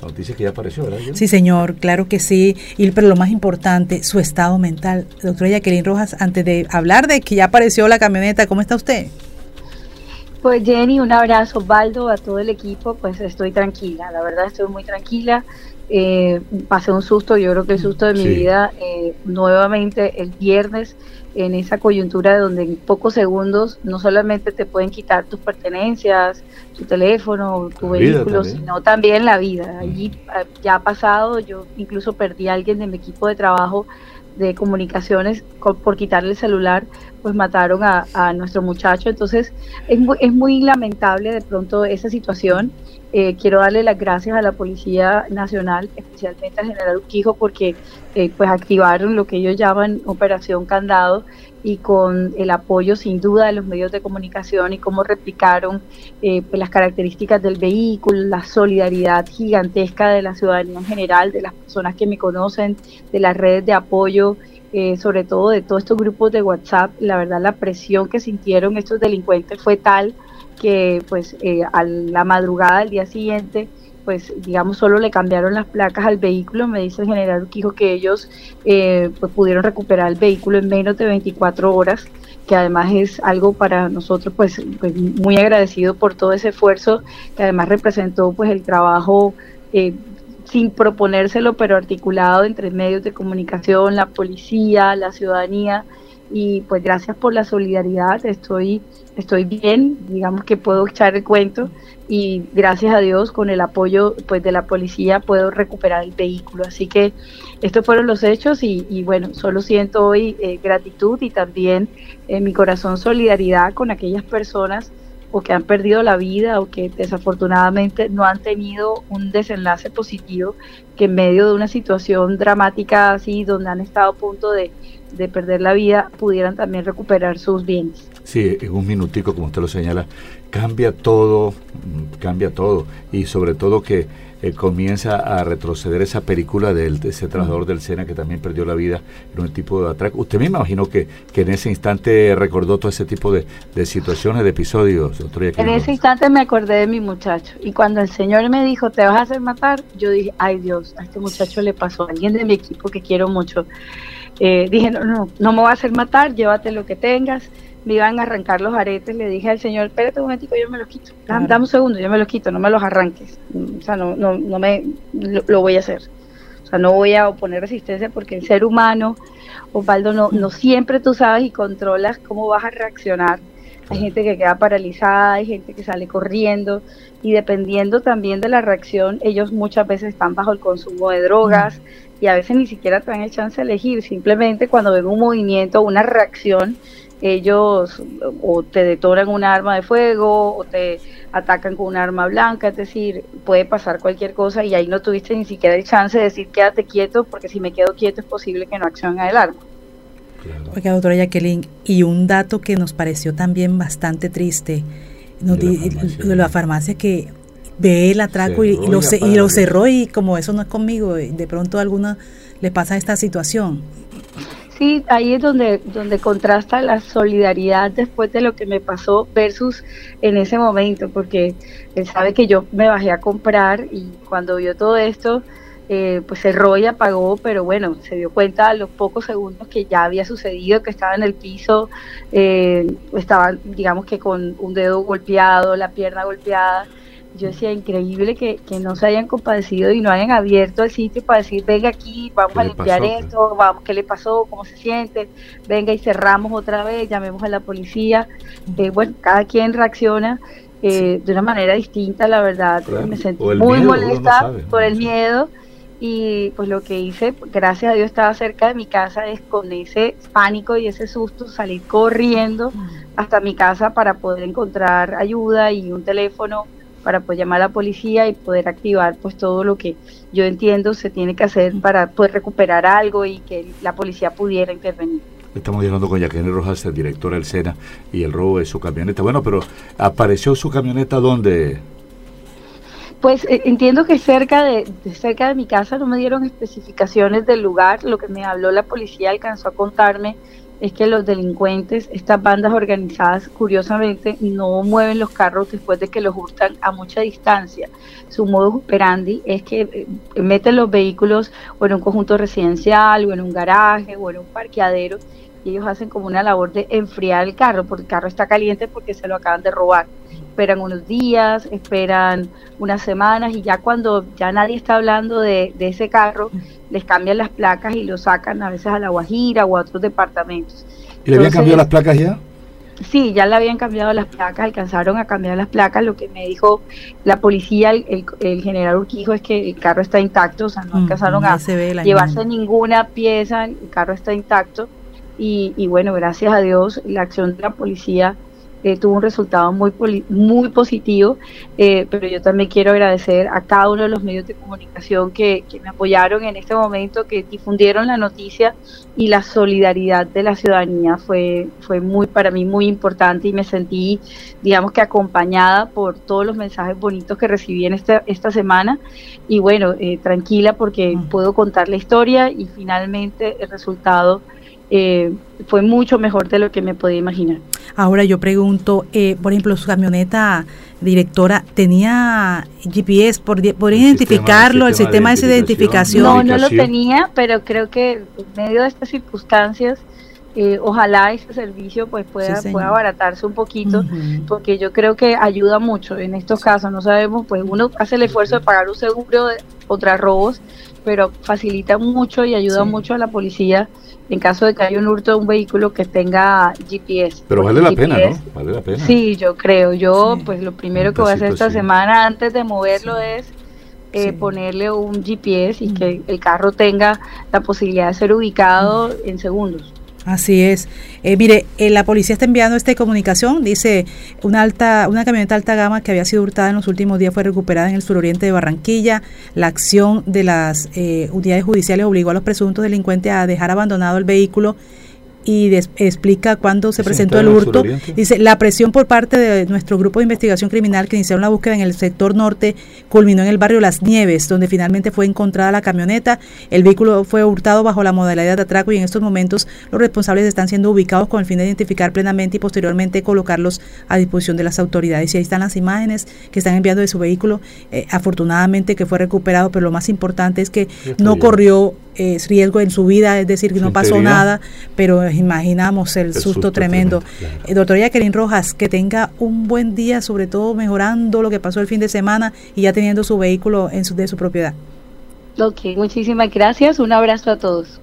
La noticia que ya apareció, ¿verdad? Sí, señor, claro que sí. Y, pero lo más importante, su estado mental. Doctora Jacqueline Rojas, antes de hablar de que ya apareció la camioneta, ¿cómo está usted? Pues Jenny, un abrazo, Baldo, a todo el equipo, pues estoy tranquila, la verdad estoy muy tranquila. Eh, pasé un susto, yo creo que el susto de mi vida, eh, nuevamente el viernes, en esa coyuntura donde en pocos segundos no solamente te pueden quitar tus pertenencias, tu teléfono, tu vehículo, sino también la vida. Allí ah, ya ha pasado, yo incluso perdí a alguien de mi equipo de trabajo de comunicaciones por quitarle el celular, pues mataron a, a nuestro muchacho. Entonces es muy, es muy lamentable de pronto esa situación eh, quiero darle las gracias a la Policía Nacional, especialmente al general Uquijo, porque eh, pues activaron lo que ellos llaman Operación Candado y con el apoyo sin duda de los medios de comunicación y cómo replicaron eh, pues, las características del vehículo, la solidaridad gigantesca de la ciudadanía en general, de las personas que me conocen, de las redes de apoyo. sobre todo de todos estos grupos de WhatsApp, la verdad la presión que sintieron estos delincuentes fue tal que pues eh, a la madrugada del día siguiente pues digamos solo le cambiaron las placas al vehículo, me dice el general Urquijo que ellos eh, pues pudieron recuperar el vehículo en menos de 24 horas, que además es algo para nosotros pues, pues, muy agradecido por todo ese esfuerzo, que además representó pues el trabajo eh, sin proponérselo, pero articulado entre medios de comunicación, la policía, la ciudadanía, y pues gracias por la solidaridad, estoy estoy bien, digamos que puedo echar el cuento y gracias a Dios con el apoyo pues de la policía puedo recuperar el vehículo. Así que estos fueron los hechos y, bueno, solo siento hoy eh, gratitud y también en mi corazón solidaridad con aquellas personas o que han perdido la vida o que desafortunadamente no han tenido un desenlace positivo, que en medio de una situación dramática así, donde han estado a punto de, de perder la vida, pudieran también recuperar sus bienes. Sí, en un minutico, como usted lo señala, cambia todo, cambia todo. Y sobre todo que eh, comienza a retroceder esa película del, de ese trabajador del Sena que también perdió la vida en un tipo de atraco. Usted me imagino que, que en ese instante recordó todo ese tipo de, situaciones, de episodios. En ese instante me acordé de mi muchacho. Y cuando el Señor me dijo, te vas a hacer matar, yo dije, ay Dios, a este muchacho le pasó a alguien de mi equipo que quiero mucho. Eh, dije, no, no, no me va a hacer matar, llévate lo que tengas me iban a arrancar los aretes, le dije al señor, espérate un momentico, yo me los quito. Dame, un segundo, yo me los quito, no me los arranques. O sea, no, no, no me, lo, voy a hacer. O sea, no voy a oponer resistencia porque el ser humano, Osvaldo, no, no siempre tú sabes y controlas cómo vas a reaccionar. Hay gente que queda paralizada, hay gente que sale corriendo y dependiendo también de la reacción, ellos muchas veces están bajo el consumo de drogas y a veces ni siquiera te dan el chance de elegir, simplemente cuando ven un movimiento, una reacción, ellos o te detonan un arma de fuego o te atacan con un arma blanca, es decir, puede pasar cualquier cosa y ahí no tuviste ni siquiera el chance de decir quédate quieto porque si me quedo quieto es posible que no accionen el arma. Oiga, doctora Jacqueline, y un dato que nos pareció también bastante triste, de, la farmacia que ve el atraco y, lo, y lo cerró y como eso no es conmigo, de pronto a alguna le pasa esta situación. Sí, ahí es donde, donde contrasta la solidaridad después de lo que me pasó versus en ese momento, porque él sabe que yo me bajé a comprar y cuando vio todo esto, eh, pues cerró y apagó, pero bueno, se dio cuenta a los pocos segundos que ya había sucedido, que estaba en el piso, eh, estaba digamos que con un dedo golpeado, la pierna golpeada yo decía, increíble que, no se hayan compadecido y no hayan abierto el sitio para decir, venga aquí, vamos a limpiar esto, vamos, ¿qué le pasó? ¿Cómo se siente? Venga y cerramos otra vez, llamemos a la policía. Eh, bueno, cada quien reacciona eh, de una manera distinta, la verdad. Me sentí muy molesta por el miedo y pues lo que hice, gracias a Dios estaba cerca de mi casa, es con ese pánico y ese susto salir corriendo hasta mi casa para poder encontrar ayuda y un teléfono para pues llamar a la policía y poder activar pues todo lo que yo entiendo se tiene que hacer para poder recuperar algo y que la policía pudiera intervenir. Estamos hablando con Jacqueline Rojas, el director del SENA, y el robo de su camioneta. Bueno, pero ¿apareció su camioneta dónde? Pues eh, entiendo que cerca de, cerca de mi casa no me dieron especificaciones del lugar. Lo que me habló la policía alcanzó a contarme es que los delincuentes, estas bandas organizadas, curiosamente, no mueven los carros después de que los hurtan a mucha distancia. Su modus operandi es que eh, meten los vehículos o en un conjunto residencial, o en un garaje, o en un parqueadero, y ellos hacen como una labor de enfriar el carro, porque el carro está caliente porque se lo acaban de robar. Esperan unos días, esperan unas semanas, y ya cuando ya nadie está hablando de, de ese carro, les cambian las placas y lo sacan a veces a La Guajira o a otros departamentos. ¿Y le habían cambiado las placas ya? Sí, ya le habían cambiado las placas, alcanzaron a cambiar las placas. Lo que me dijo la policía, el, el, general Urquijo, es que el carro está intacto, o sea, no alcanzaron a llevarse ninguna pieza, el carro está intacto. Y, y bueno, gracias a Dios, la acción de la policía eh, tuvo un resultado muy, muy positivo, eh, pero yo también quiero agradecer a cada uno de los medios de comunicación que, me apoyaron en este momento, que difundieron la noticia y la solidaridad de la ciudadanía fue, fue muy para mí muy importante y me sentí, digamos que acompañada por todos los mensajes bonitos que recibí en esta, esta semana. Y bueno, eh, tranquila porque puedo contar la historia y finalmente el resultado eh, fue mucho mejor de lo que me podía imaginar. Ahora yo pregunto, eh, por ejemplo, su camioneta directora tenía GPS, ¿podría identificarlo, el sistema, de identificación? No, no lo tenía, pero creo que en medio de estas circunstancias, eh, ojalá ese servicio pues pueda, pueda abaratarse un poquito, porque yo creo que ayuda mucho en estos casos, no sabemos, pues uno hace el esfuerzo de pagar un seguro de, contra robos, pero facilita mucho y ayuda mucho a la policía en caso de que haya un hurto de un vehículo que tenga GPS. Pero vale la pena, ¿no? Vale la pena. Sí, yo creo. Yo, pues lo primero que voy a hacer esta semana antes de moverlo es eh, ponerle un GPS y que el carro tenga la posibilidad de ser ubicado en segundos. Así es. Eh, mire, eh, la policía está enviando esta comunicación. Dice, una alta, una camioneta alta gama que había sido hurtada en los últimos días fue recuperada en el suroriente de Barranquilla. La acción de las eh, unidades judiciales obligó a los presuntos delincuentes a dejar abandonado el vehículo y explica cuándo se presentó el hurto. Dice, la presión por parte de nuestro grupo de investigación criminal que iniciaron la búsqueda en el sector norte culminó en el barrio Las Nieves, donde finalmente fue encontrada la camioneta. El vehículo fue hurtado bajo la modalidad de atraco y en estos momentos los responsables están siendo ubicados con el fin de identificar plenamente y posteriormente colocarlos a disposición de las autoridades. Y ahí están las imágenes que están enviando de su vehículo, eh, afortunadamente que fue recuperado, pero lo más importante es que no corrió eh, riesgo en su vida, es decir, que no pasó nada, pero imaginamos el, susto, tremendo. Eh, doctora Jacqueline Rojas, que tenga un buen día, sobre todo mejorando lo que pasó el fin de semana y ya teniendo su vehículo en su, de su propiedad. Ok, muchísimas gracias. Un abrazo a todos.